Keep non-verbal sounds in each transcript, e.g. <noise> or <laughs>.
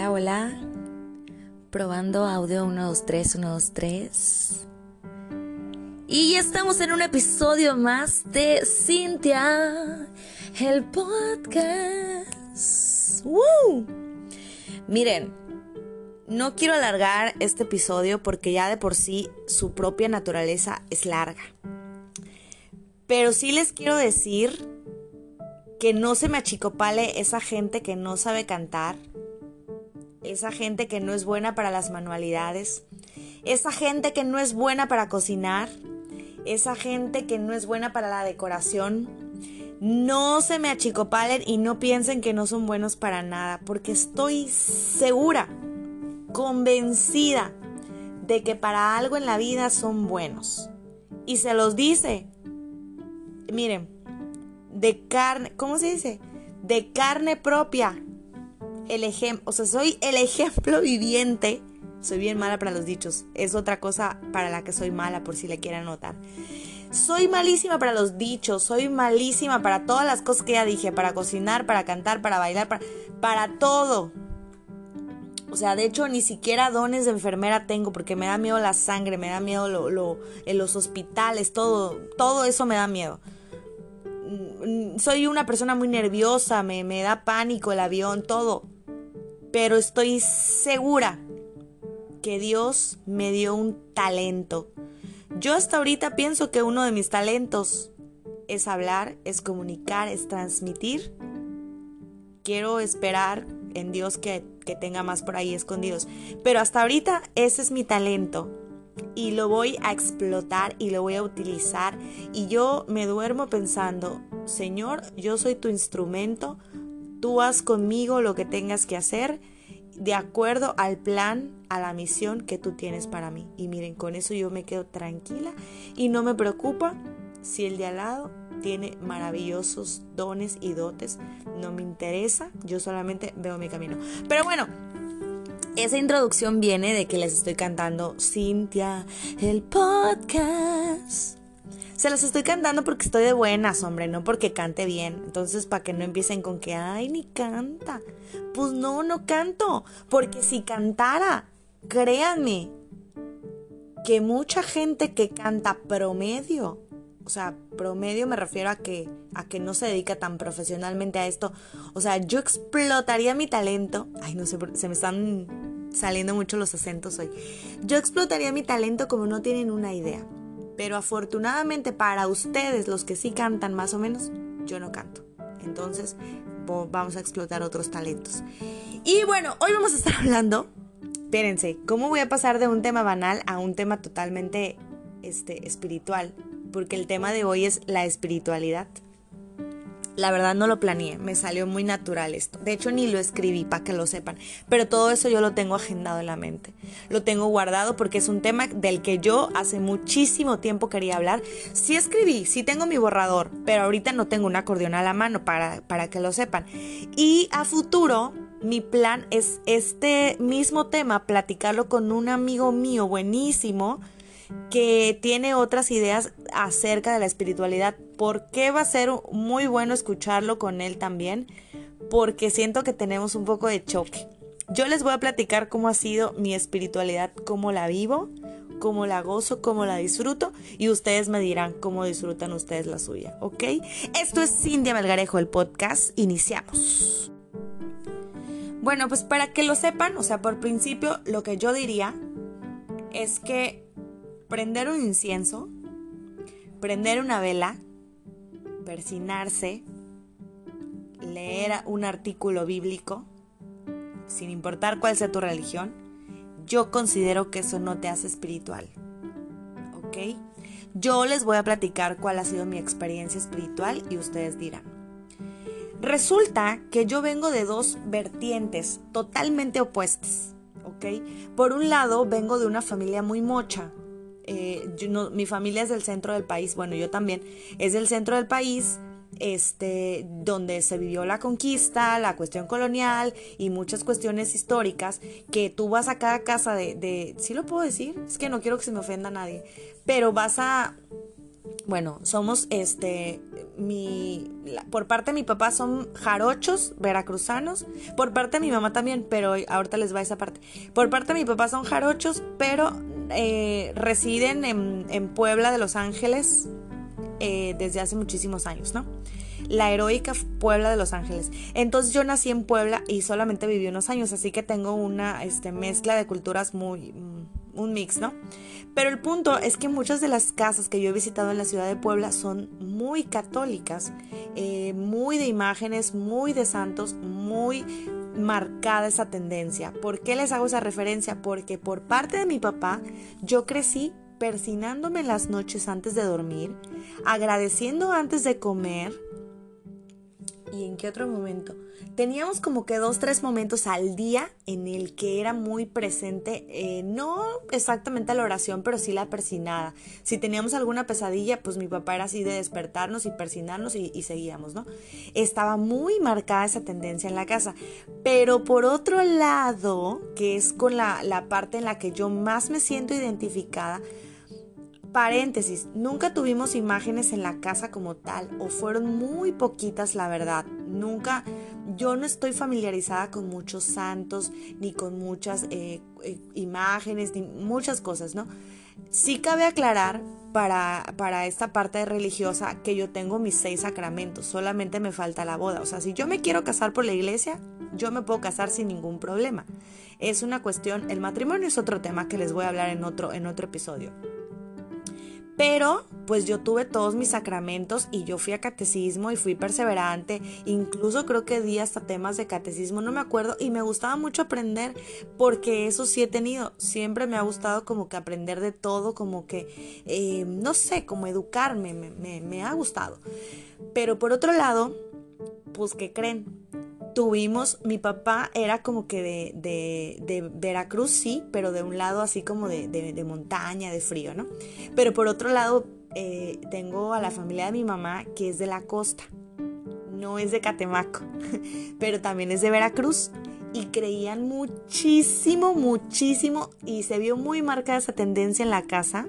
Hola, hola. Probando audio 1, 2, 3, 1, 2, 3. Y ya estamos en un episodio más de Cintia, el podcast. Miren, no quiero alargar este episodio porque ya de por sí su propia naturaleza es larga. Pero sí les quiero decir que no se me achicopale esa gente que no sabe cantar, esa gente que no es buena para las manualidades, esa gente que no es buena para cocinar, esa gente que no es buena para la decoración. No se me achicopalen y no piensen que no son buenos para nada, porque estoy segura, convencida de que para algo en la vida son buenos. Y se los dice. Miren, de carne, ¿cómo se dice? De carne propia. El o sea, soy el ejemplo viviente. Soy bien mala para los dichos. Es otra cosa para la que soy mala, por si le quieren notar. Soy malísima para los dichos, soy malísima para todas las cosas que ya dije, para cocinar, para cantar, para bailar, para, para todo. O sea, de hecho, ni siquiera dones de enfermera tengo porque me da miedo la sangre, me da miedo lo, lo, en los hospitales, todo, todo eso me da miedo. Mm, soy una persona muy nerviosa, me, me da pánico el avión, todo. Pero estoy segura que Dios me dio un talento. Yo hasta ahorita pienso que uno de mis talentos es hablar, es comunicar, es transmitir. Quiero esperar en Dios que, que, tenga más por ahí escondidos. Pero hasta ahorita ese es mi talento y lo voy a explotar y lo voy a utilizar. Y yo me duermo pensando, Señor, yo soy tu instrumento, tú haz conmigo lo que tengas que hacer de acuerdo al plan, a la misión que tú tienes para mí. Y miren, con eso yo me quedo tranquila y no me preocupa si el de al lado tiene maravillosos dones y dotes. No me interesa, yo solamente veo mi camino. Pero bueno, esa introducción viene de que les estoy cantando Cintia, el podcast. Se las estoy cantando porque estoy de buenas, hombre, no porque cante bien. Entonces, para que no empiecen con que, ay, ni canta. Pues no, no canto. Porque si cantara, créanme, que mucha gente que canta promedio, o sea, promedio me refiero a que, a que no se dedica tan profesionalmente a esto. O sea, yo explotaría mi talento. Ay, no sé, se me están saliendo mucho los acentos hoy. Yo explotaría mi talento como no tienen una idea. Pero afortunadamente para ustedes, los que sí cantan más o menos, yo no canto. Entonces, vamos a explotar otros talentos. Y bueno, hoy vamos a estar <laughs> hablando, espérense, ¿cómo voy a pasar de un tema banal a un tema totalmente este, espiritual? porque el tema de hoy es la espiritualidad. La verdad no lo planeé, me salió muy natural esto. De hecho ni lo escribí para que lo sepan, pero todo eso yo lo tengo agendado en la mente. Lo tengo guardado porque es un tema del que yo hace muchísimo tiempo quería hablar. Sí escribí, sí tengo mi borrador, pero ahorita no tengo un acordeón a la mano para, para que lo sepan. Y a futuro mi plan es este mismo tema, platicarlo con un amigo mío buenísimo que tiene otras ideas acerca de la espiritualidad. ¿Por qué va a ser muy bueno escucharlo con él también? Porque siento que tenemos un poco de choque. Yo les voy a platicar cómo ha sido mi espiritualidad, cómo la vivo, cómo la gozo, cómo la disfruto y ustedes me dirán cómo disfrutan ustedes la suya, ¿ok? Esto es Cindy Melgarejo, el podcast. Iniciamos. Bueno, pues para que lo sepan, o sea, por principio, lo que yo diría es que prender un incienso, prender una vela, persinarse, leer un artículo bíblico, sin importar cuál sea tu religión, yo considero que eso no te hace espiritual. ¿Ok? Yo les voy a platicar cuál ha sido mi experiencia espiritual y ustedes dirán. Resulta que yo vengo de dos vertientes totalmente opuestas. ¿Ok? Por un lado, vengo de una familia muy mocha, eh, mi familia es del centro del país, bueno, yo también, es del centro del país, este, donde se vivió la conquista, la cuestión colonial y muchas cuestiones históricas, que tú vas a cada casa de, de ¿sí lo puedo decir? Es que no quiero que se me ofenda a nadie, pero vas a, bueno, somos este, mi, por parte de mi papá son jarochos, veracruzanos, por parte de mi mamá también, pero ahorita les va esa parte. Por parte de mi papá son jarochos, pero eh, residen en, Puebla de Los Ángeles eh, desde hace muchísimos años, ¿no? La heroica Puebla de Los Ángeles. Entonces yo nací en Puebla y solamente viví unos años, así que tengo una este, mezcla de culturas muy, un mix, ¿no? Pero el punto es que muchas de las casas que yo he visitado en la ciudad de Puebla son muy católicas, eh, muy de imágenes, muy de santos, muy marcada esa tendencia. ¿Por qué les hago esa referencia? Porque por parte de mi papá yo crecí persinándome las noches antes de dormir, agradeciendo antes de comer. ¿Y en qué otro momento? teníamos como que dos, tres momentos al día en el que era muy presente, eh, no exactamente la oración, pero sí la persinada. Si teníamos alguna pesadilla, pues mi papá era así de despertarnos y persinarnos y, seguíamos, ¿no? Estaba muy marcada esa tendencia en la casa. Pero por otro lado, que es con la, la parte en la que yo más me siento identificada, Paréntesis, nunca tuvimos imágenes en la casa como tal, o fueron muy poquitas la verdad. Nunca, yo no estoy familiarizada con muchos santos, ni con muchas eh, eh, imágenes, ni muchas cosas, ¿no? Sí cabe aclarar para, para esta parte religiosa que yo tengo mis seis sacramentos, solamente me falta la boda. O sea, si yo me quiero casar por la iglesia, yo me puedo casar sin ningún problema. Es una cuestión, el matrimonio es otro tema que les voy a hablar en otro, en otro episodio. Pero pues yo tuve todos mis sacramentos y yo fui a catecismo y fui perseverante, incluso creo que di hasta temas de catecismo, no me acuerdo, y me gustaba mucho aprender porque eso sí he tenido, siempre me ha gustado como que aprender de todo, como que, eh, no sé, como educarme, me, me ha gustado. Pero por otro lado, pues ¿qué creen? Tuvimos, mi papá era como que de, de, Veracruz, sí, pero de un lado así como de, de, montaña, de frío, ¿no? Pero por otro lado, eh, tengo a la familia de mi mamá que es de la costa, no es de Catemaco, <laughs> pero también es de Veracruz. Y creían muchísimo, muchísimo, y se vio muy marcada esa tendencia en la casa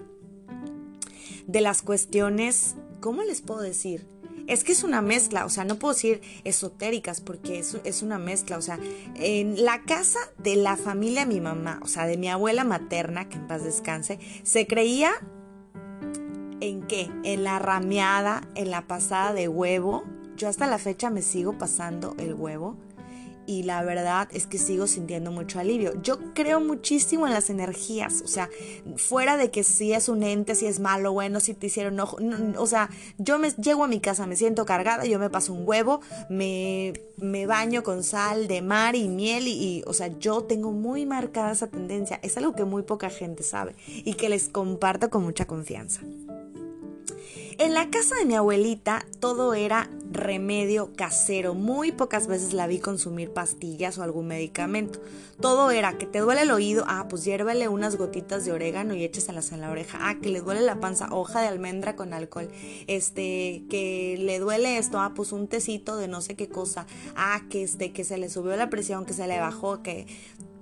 de las cuestiones, ¿cómo les puedo decir? Es que es una mezcla, o sea, no puedo decir esotéricas porque es, es una mezcla, o sea, en la casa de la familia de mi mamá, o sea, de mi abuela materna, que en paz descanse, se creía en qué? En la rameada, en la pasada de huevo. Yo hasta la fecha me sigo pasando el huevo y la verdad es que sigo sintiendo mucho alivio. Yo creo muchísimo en las energías, o sea, fuera de que si es un ente, si es malo, bueno, si te hicieron ojo, o sea, yo me llego a mi casa, me siento cargada, yo me paso un huevo, me, me baño con sal de mar y miel y, y, o sea, yo tengo muy marcada esa tendencia, es algo que muy poca gente sabe y que les comparto con mucha confianza. En la casa de mi abuelita todo era remedio casero. Muy pocas veces la vi consumir pastillas o algún medicamento. Todo era que te duele el oído, ah, pues hiérvele unas gotitas de orégano y écheselas en la oreja. Ah, que le duele la panza, hoja de almendra con alcohol. Este, que le duele esto, ah, pues un tecito de no sé qué cosa. Ah, que este, que se le subió la presión, que se le bajó, que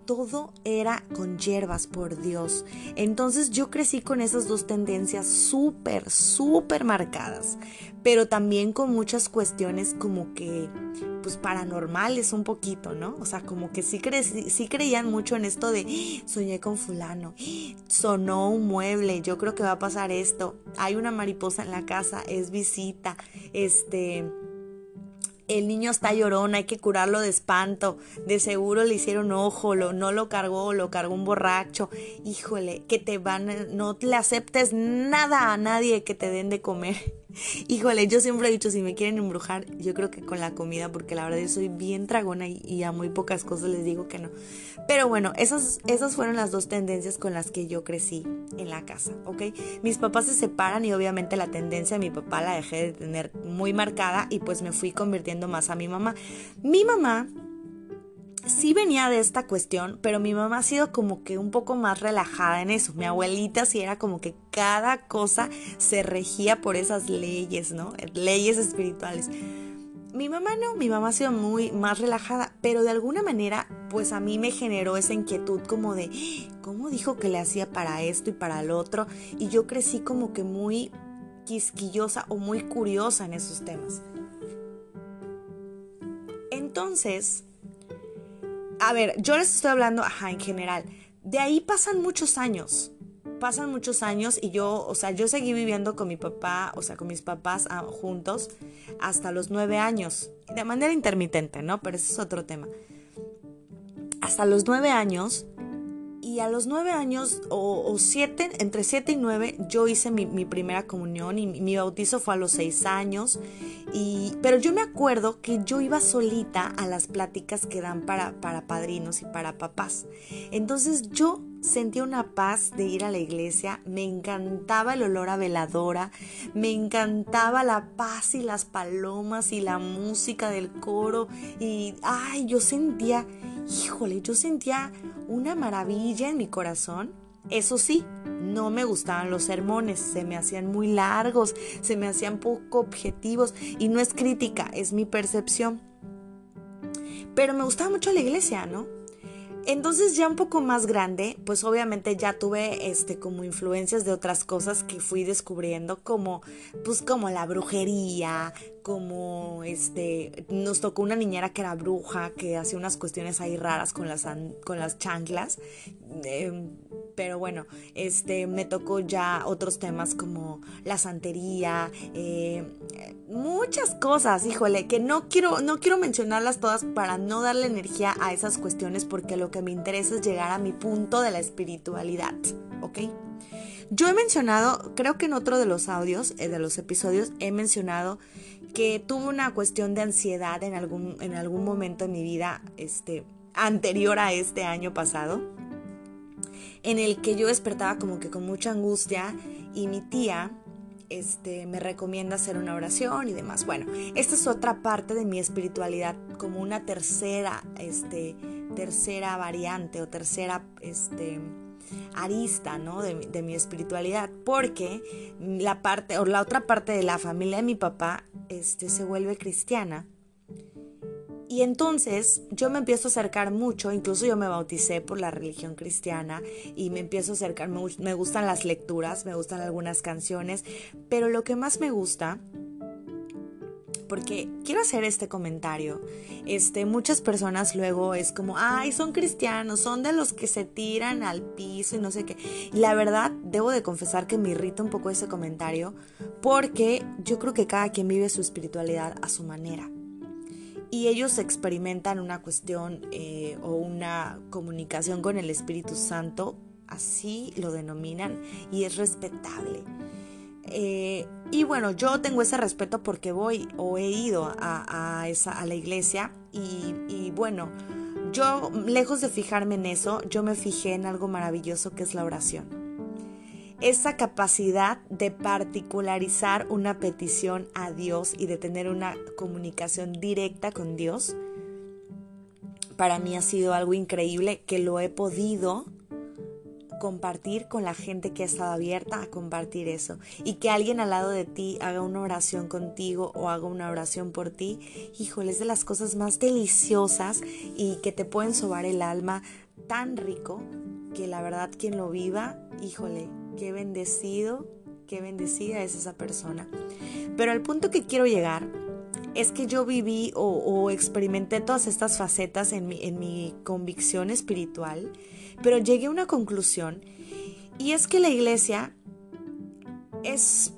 todo era con hierbas, por Dios. Entonces yo crecí con esas dos tendencias súper, súper marcadas, pero también con muchas cuestiones como que, pues paranormales un poquito, ¿no? O sea, como que sí, sí creían mucho en esto de, soñé con fulano, sonó un mueble, yo creo que va a pasar esto, hay una mariposa en la casa, es visita, este el niño está llorón, hay que curarlo de espanto, de seguro le hicieron ojo, lo, no lo cargó, lo cargó un borracho, híjole, que te van, no le aceptes nada a nadie que te den de comer. Híjole, yo siempre he dicho, si me quieren embrujar, yo creo que con la comida, porque la verdad yo soy bien tragona y, a muy pocas cosas les digo que no. Pero bueno, esas, esas fueron las dos tendencias con las que yo crecí en la casa, ¿ok? Mis papás se separan y obviamente la tendencia de mi papá la dejé de tener muy marcada y pues me fui convirtiendo más a mi mamá. Mi mamá sí venía de esta cuestión, pero mi mamá ha sido como que un poco más relajada en eso. Mi abuelita sí era como que cada cosa se regía por esas leyes, ¿no? Leyes espirituales. Mi mamá no, mi mamá ha sido muy más relajada, pero de alguna manera, pues a mí me generó esa inquietud como de, ¿cómo dijo que le hacía para esto y para el otro? Y yo crecí como que muy quisquillosa o muy curiosa en esos temas. Entonces, a ver, yo les estoy hablando, ajá, en general. De ahí pasan muchos años. Pasan muchos años y yo, o sea, yo seguí viviendo con mi papá, o sea, con mis papás ah, juntos hasta los nueve años. De manera intermitente, ¿no? Pero ese es otro tema. Hasta los nueve años y a los nueve años o, siete, entre siete y nueve, yo hice mi, primera comunión y mi, bautizo fue a los seis años. Y, pero yo me acuerdo que yo iba solita a las pláticas que dan para, para padrinos y para papás. Entonces yo sentía una paz de ir a la iglesia, me encantaba el olor a veladora, me encantaba la paz y las palomas y la música del coro y ay, yo sentía, híjole, yo sentía una maravilla en mi corazón. Eso sí, no me gustaban los sermones, se me hacían muy largos, se me hacían poco objetivos y no es crítica, es mi percepción. Pero me gustaba mucho la iglesia, ¿no? Entonces ya un poco más grande, pues obviamente ya tuve este como influencias de otras cosas que fui descubriendo como pues como la brujería, como este nos tocó una niñera que era bruja, que hacía unas cuestiones ahí raras con las con las chanclas. Em, pero bueno, este me tocó ya otros temas como la santería, eh, muchas cosas, híjole, que no quiero, no quiero mencionarlas todas para no darle energía a esas cuestiones porque lo que me interesa es llegar a mi punto de la espiritualidad, ¿ok? Yo he mencionado, creo que en otro de los audios, eh, de los episodios, he mencionado que tuve una cuestión de ansiedad en algún, en algún momento en mi vida, este, anterior a este año pasado en el que yo despertaba como que con mucha angustia y mi tía este, me recomienda hacer una oración y demás. Bueno, esta es otra parte de mi espiritualidad, como una tercera, este, tercera variante o tercera, este, arista, ¿no? De, de, mi espiritualidad, porque la parte, o la otra parte de la familia de mi papá, este, se vuelve cristiana y entonces yo me empiezo a acercar mucho, incluso yo me bauticé por la religión cristiana y me empiezo a acercar, me, gustan las lecturas, me gustan algunas canciones, pero lo que más me gusta porque quiero hacer este comentario. Este, muchas personas luego es como, ay, son cristianos, son de los que se tiran al piso y no sé qué. la verdad, debo de confesar que me irrita un poco ese comentario, porque yo creo que cada quien vive su espiritualidad a su manera y ellos experimentan una cuestión eh, o una comunicación con el Espíritu Santo, así lo denominan, y es respetable. Eh, y bueno, yo tengo ese respeto porque voy o he ido a, esa, a la iglesia y, y bueno, yo lejos de fijarme en eso, yo me fijé en algo maravilloso que es la oración. Esa capacidad de particularizar una petición a Dios y de tener una comunicación directa con Dios, para mí ha sido algo increíble que lo he podido compartir con la gente que ha estado abierta a compartir eso y que alguien al lado de ti haga una oración contigo o haga una oración por ti, híjole, es de las cosas más deliciosas y que te pueden sobar el alma tan rico que la verdad quien lo viva, híjole, qué bendecido, qué bendecida es esa persona. Pero al punto que quiero llegar es que yo viví o, experimenté todas estas facetas en mi, en mi convicción espiritual, pero llegué a una conclusión y es que la iglesia es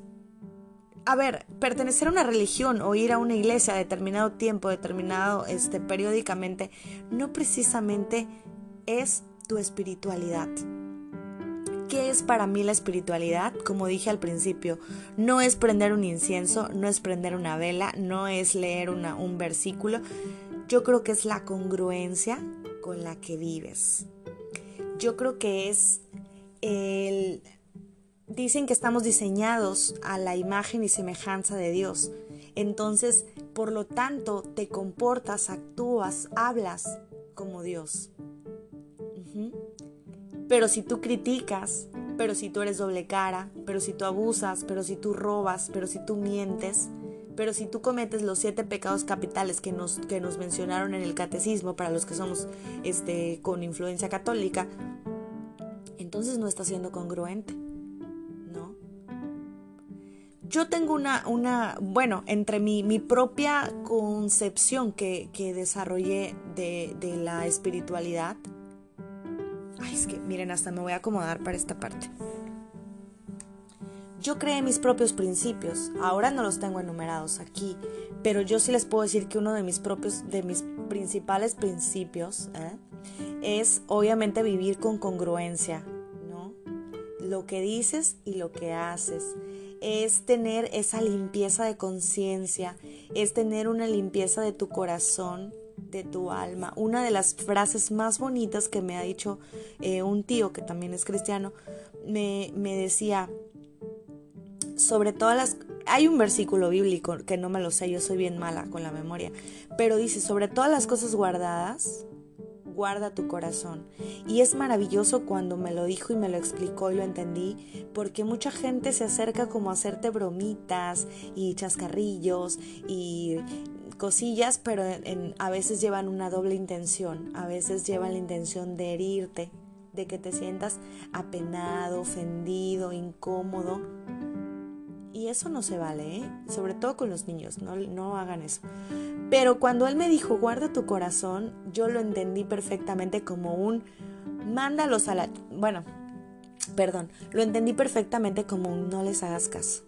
a ver, pertenecer a una religión o ir a una iglesia a determinado tiempo, determinado este periódicamente, no precisamente es tu espiritualidad. ¿Qué es para mí la espiritualidad? Como dije al principio, no es prender un incienso, no es prender una vela, no es leer un versículo. Yo creo que es la congruencia con la que vives. Yo creo que es el... Dicen que estamos diseñados a la imagen y semejanza de Dios. Entonces, por lo tanto, te comportas, actúas, hablas como Dios. Pero si tú criticas, pero si tú eres doble cara, pero si tú abusas, pero si tú robas, pero si tú mientes, pero si tú cometes los siete pecados capitales que nos, que nos mencionaron en el catecismo para los que somos este, con influencia católica, entonces no estás siendo congruente, ¿no? yo tengo una, una bueno, entre mi, mi propia concepción que, que desarrollé de, de la espiritualidad, ay, es que miren, hasta me voy a acomodar para esta parte. Yo creé mis propios principios, ahora no los tengo enumerados aquí, pero yo sí les puedo decir que uno de mis propios, de mis principales principios ¿eh? es obviamente vivir con congruencia, ¿no? Lo que dices y lo que haces es tener esa limpieza de conciencia, es tener una limpieza de tu corazón, de tu alma. Una de las frases más bonitas que me ha dicho eh, un tío que también es cristiano, me, me decía, sobre todas las... Hay un versículo bíblico que no me lo sé, yo soy bien mala con la memoria, pero dice, sobre todas las cosas guardadas, guarda tu corazón. Y es maravilloso cuando me lo dijo y me lo explicó y lo entendí, porque mucha gente se acerca como a hacerte bromitas y chascarrillos y cosillas, pero a veces llevan una doble intención, a veces llevan la intención de herirte, de que te sientas apenado, ofendido, incómodo y eso no se vale, ¿eh? sobre todo con los niños, no, no hagan eso. Pero cuando él me dijo, guarda tu corazón, yo lo entendí perfectamente como un, mándalos a la... Bueno, perdón, lo entendí perfectamente como un no les hagas caso.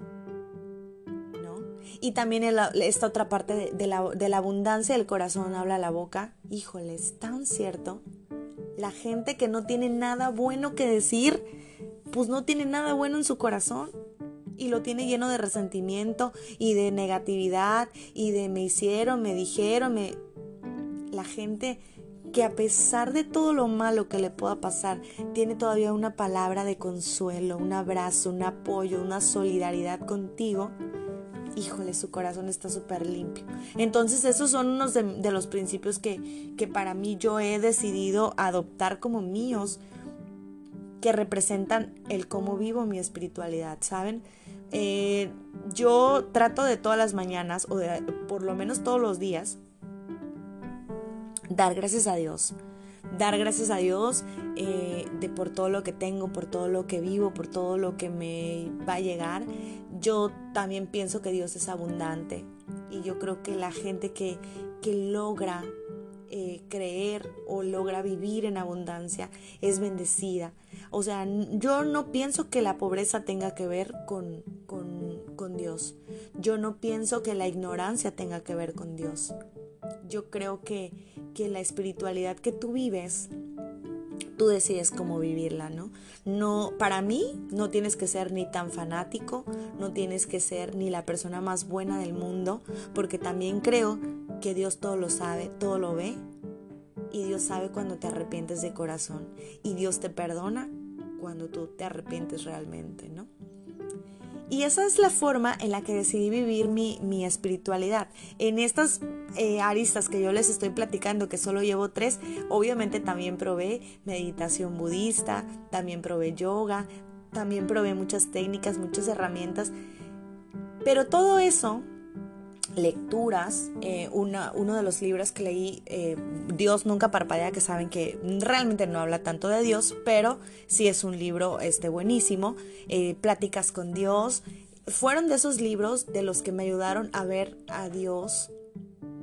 ¿No? Y también esta otra parte de, la, de la abundancia del corazón habla la boca. Híjole, es tan cierto. La gente que no tiene nada bueno que decir, pues no tiene nada bueno en su corazón y lo tiene lleno de resentimiento y de negatividad y de me hicieron, me dijeron, me... La gente que a pesar de todo lo malo que le pueda pasar, tiene todavía una palabra de consuelo, un abrazo, un apoyo, una solidaridad contigo, híjole, su corazón está súper limpio. Entonces esos son unos de, de, los principios que, que para mí yo he decidido adoptar como míos, que representan el cómo vivo mi espiritualidad, ¿saben? Eh, yo trato de todas las mañanas, o de, por lo menos todos los días, dar gracias a Dios. Dar gracias a Dios eh, de por todo lo que tengo, por todo lo que vivo, por todo lo que me va a llegar. Yo también pienso que Dios es abundante y yo creo que la gente que, que logra eh, creer o logra vivir en abundancia es bendecida. O sea, yo no pienso que la pobreza tenga que ver con, con, con Dios. Yo no pienso que la ignorancia tenga que ver con Dios. Yo creo que, que la espiritualidad que tú vives tú decides cómo vivirla, ¿no? No, para mí no tienes que ser ni tan fanático, no tienes que ser ni la persona más buena del mundo, porque también creo que Dios todo lo sabe, todo lo ve y Dios sabe cuando te arrepientes de corazón y Dios te perdona cuando tú te arrepientes realmente, ¿no? Y esa es la forma en la que decidí vivir mi, mi espiritualidad. En estas eh, aristas que yo les estoy platicando, que solo llevo tres, obviamente también probé meditación budista, también probé yoga, también probé muchas técnicas, muchas herramientas. Pero todo eso lecturas, eh, una, uno de los libros que leí, eh, Dios nunca parpadea, que saben que realmente no habla tanto de Dios, pero sí es un libro este, buenísimo, eh, Pláticas con Dios, fueron de esos libros de los que me ayudaron a ver a Dios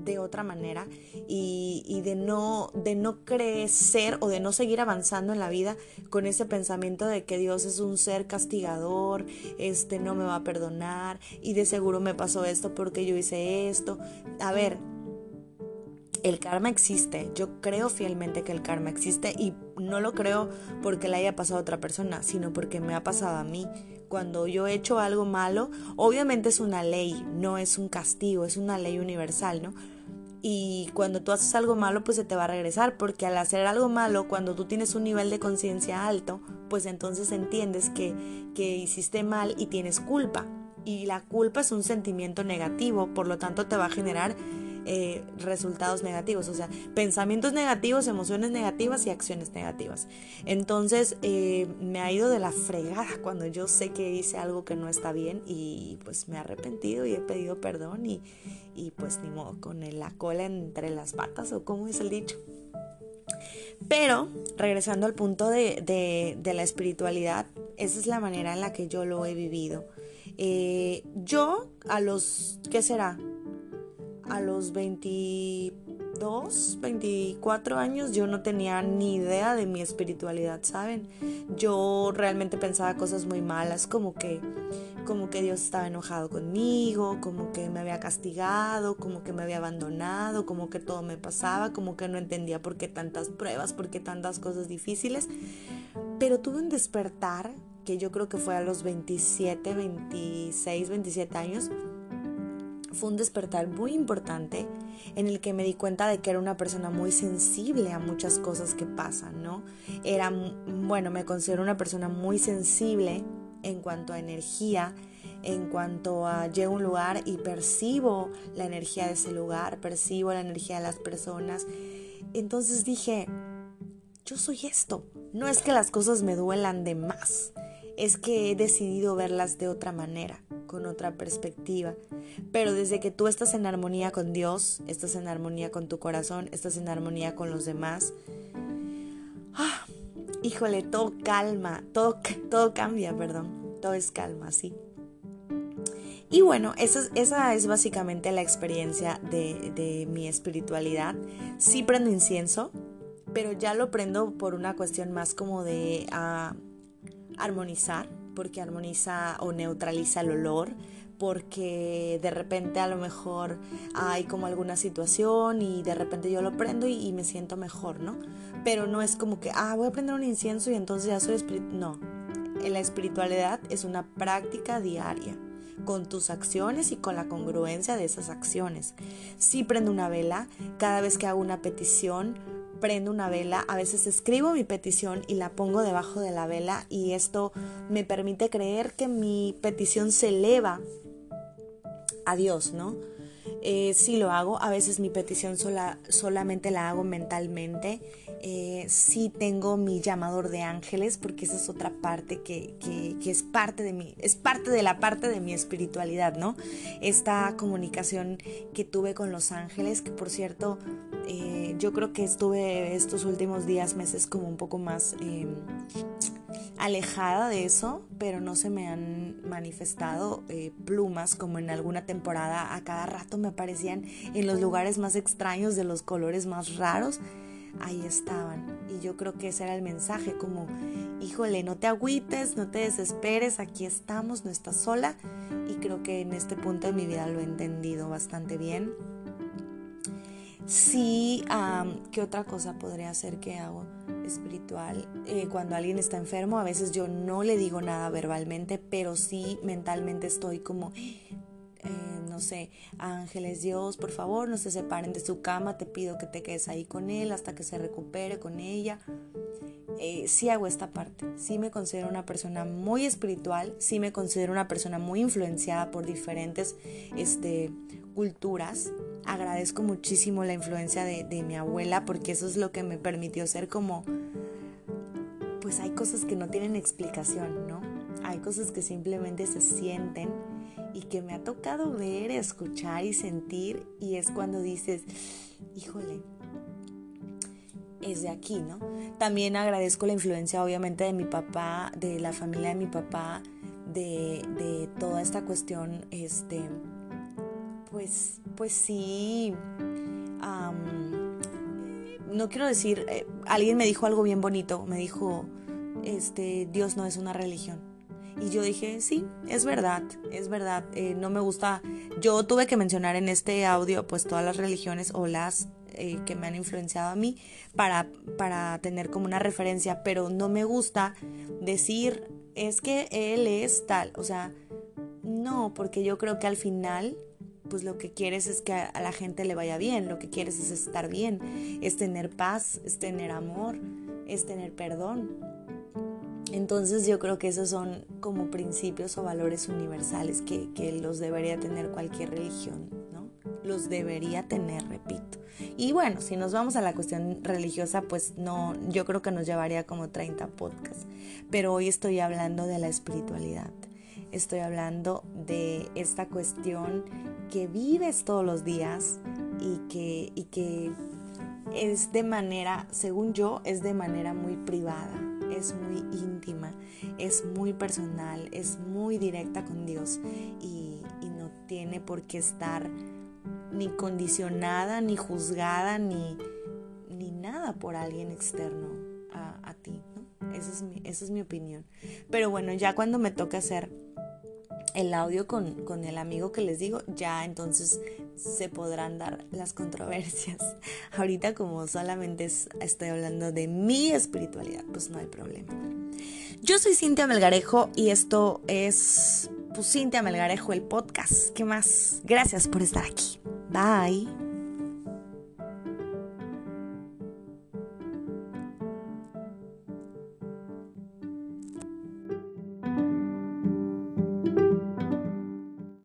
de otra manera y, de, no, de no crecer o de no seguir avanzando en la vida con ese pensamiento de que Dios es un ser castigador, este no me va a perdonar y de seguro me pasó esto porque yo hice esto. A ver, el karma existe, yo creo fielmente que el karma existe y no lo creo porque le haya pasado a otra persona, sino porque me ha pasado a mí. Cuando yo he hecho algo malo, obviamente es una ley, no es un castigo, es una ley universal, ¿no? Y cuando tú haces algo malo, pues se te va a regresar, porque al hacer algo malo, cuando tú tienes un nivel de conciencia alto, pues entonces entiendes que, que hiciste mal y tienes culpa. Y la culpa es un sentimiento negativo, por lo tanto te va a generar eh, resultados negativos, o sea, pensamientos negativos, emociones negativas y acciones negativas. Entonces eh, me ha ido de la fregada cuando yo sé que hice algo que no está bien y pues me he arrepentido y he pedido perdón y, y pues ni modo, con la cola entre las patas o como es el dicho. Pero, regresando al punto de, de, la espiritualidad, Esa es la manera en la que yo lo he vivido. Eh, yo a los, ¿qué será? A los 22, 24 años yo no tenía ni idea de mi espiritualidad, ¿saben? Yo realmente pensaba cosas muy malas, como que como que Dios estaba enojado conmigo, como que me había castigado, como que me había abandonado, como que todo me pasaba, como que no entendía por qué tantas pruebas, por qué tantas cosas difíciles. Pero tuve un despertar que yo creo que fue a los 27, 26, 27 años, fue un despertar muy importante en el que me di cuenta de que era una persona muy sensible a muchas cosas que pasan, ¿no? Era, bueno, me considero una persona muy sensible en cuanto a energía, en cuanto a llego a un lugar y percibo la energía de ese lugar, percibo la energía de las personas. Entonces dije, yo soy esto. No es que las cosas me duelan de más, es que he decidido verlas de otra manera, con otra perspectiva. Pero desde que tú estás en armonía con Dios, estás en armonía con tu corazón, estás en armonía con los demás, ah, híjole, todo calma, todo, todo cambia, perdón, todo es calma, sí. Y bueno, esa, esa es básicamente la experiencia de, de mi espiritualidad. Sí prendo incienso, pero ya lo prendo por una cuestión más como de... Uh, armonizar, porque armoniza o neutraliza el olor, porque de repente a lo mejor hay como alguna situación y de repente yo lo prendo y, me siento mejor, ¿no? Pero no es como que, ah, voy a prender un incienso y entonces ya soy espiritual. No, la espiritualidad es una práctica diaria con tus acciones y con la congruencia de esas acciones. Si prendo una vela, cada vez que hago una petición, prendo una vela, a veces escribo mi petición y la pongo debajo de la vela y esto me permite creer que mi petición se eleva a Dios, ¿no? Eh, sí lo hago, a veces mi petición sola, solamente la hago mentalmente, eh, sí tengo mi llamador de ángeles, porque esa es otra parte que, que, es parte de mi, es parte de la parte de mi espiritualidad, ¿no? Esta comunicación que tuve con los ángeles, que por cierto, eh, yo creo que estuve estos últimos días, meses como un poco más em, alejada de eso, pero no se me han manifestado eh, plumas como en alguna temporada. A cada rato me aparecían en los lugares más extraños, de los colores más raros. Ahí estaban. Y yo creo que ese era el mensaje, como, híjole, no te agüites, no te desesperes, aquí estamos, no estás sola. Y creo que en este punto de mi vida lo he entendido bastante bien. Sí, ¿qué otra cosa podría ser que hago? espiritual. Eh, cuando alguien está enfermo, a veces yo no le digo nada verbalmente, pero sí mentalmente estoy como, eh, no sé, ángeles, Dios, por favor, no se separen de su cama, te pido que te quedes ahí con él hasta que se recupere con ella. Eh, sí hago esta parte, sí me considero una persona muy espiritual, sí me considero una persona muy influenciada por diferentes este, culturas. Agradezco muchísimo la influencia de, de mi abuela porque eso es lo que me permitió ser como pues hay cosas que no tienen explicación, ¿no? Hay cosas que simplemente se sienten y que me ha tocado ver, escuchar y sentir y es cuando dices, híjole, es de aquí, ¿no? También agradezco la influencia obviamente de mi papá, de la familia de mi papá, de, de toda esta cuestión, este, pues, pues sí, no quiero decir, eh, alguien me dijo algo bien bonito, me dijo, este, Dios no es una religión. Y yo dije, sí, es verdad, es verdad, eh, no me gusta, yo tuve que mencionar en este audio pues todas las religiones o las eh, que me han influenciado a mí para, para tener como una referencia, pero no me gusta decir, es que Él es tal, o sea, no, porque yo creo que al final pues lo que quieres es que a la gente le vaya bien, lo que quieres es estar bien, es tener paz, es tener amor, es tener perdón. Entonces yo creo que esos son como principios o valores universales que, que los debería tener cualquier religión, ¿no? Los debería tener, repito. Y bueno, si nos vamos a la cuestión religiosa, pues no, yo creo que nos llevaría como 30 podcasts. Pero hoy estoy hablando de la espiritualidad. Estoy hablando de esta cuestión que vives todos los días y que, y que es de manera, según yo, es de manera muy privada, es muy íntima, es muy personal, es muy directa con Dios y, no tiene por qué estar ni condicionada, ni juzgada, ni, ni nada por alguien externo a, ti. Esa, es mi, esa es mi opinión. Pero bueno, ya cuando me toca hacer el audio con, con, el amigo que les digo, ya entonces se podrán dar las controversias. <laughs> Ahorita como solamente estoy hablando de mi espiritualidad, pues no hay problema. Yo soy Cintia Melgarejo y esto es pues, Cintia Melgarejo, el podcast. ¿Qué más? Gracias por estar aquí. Bye.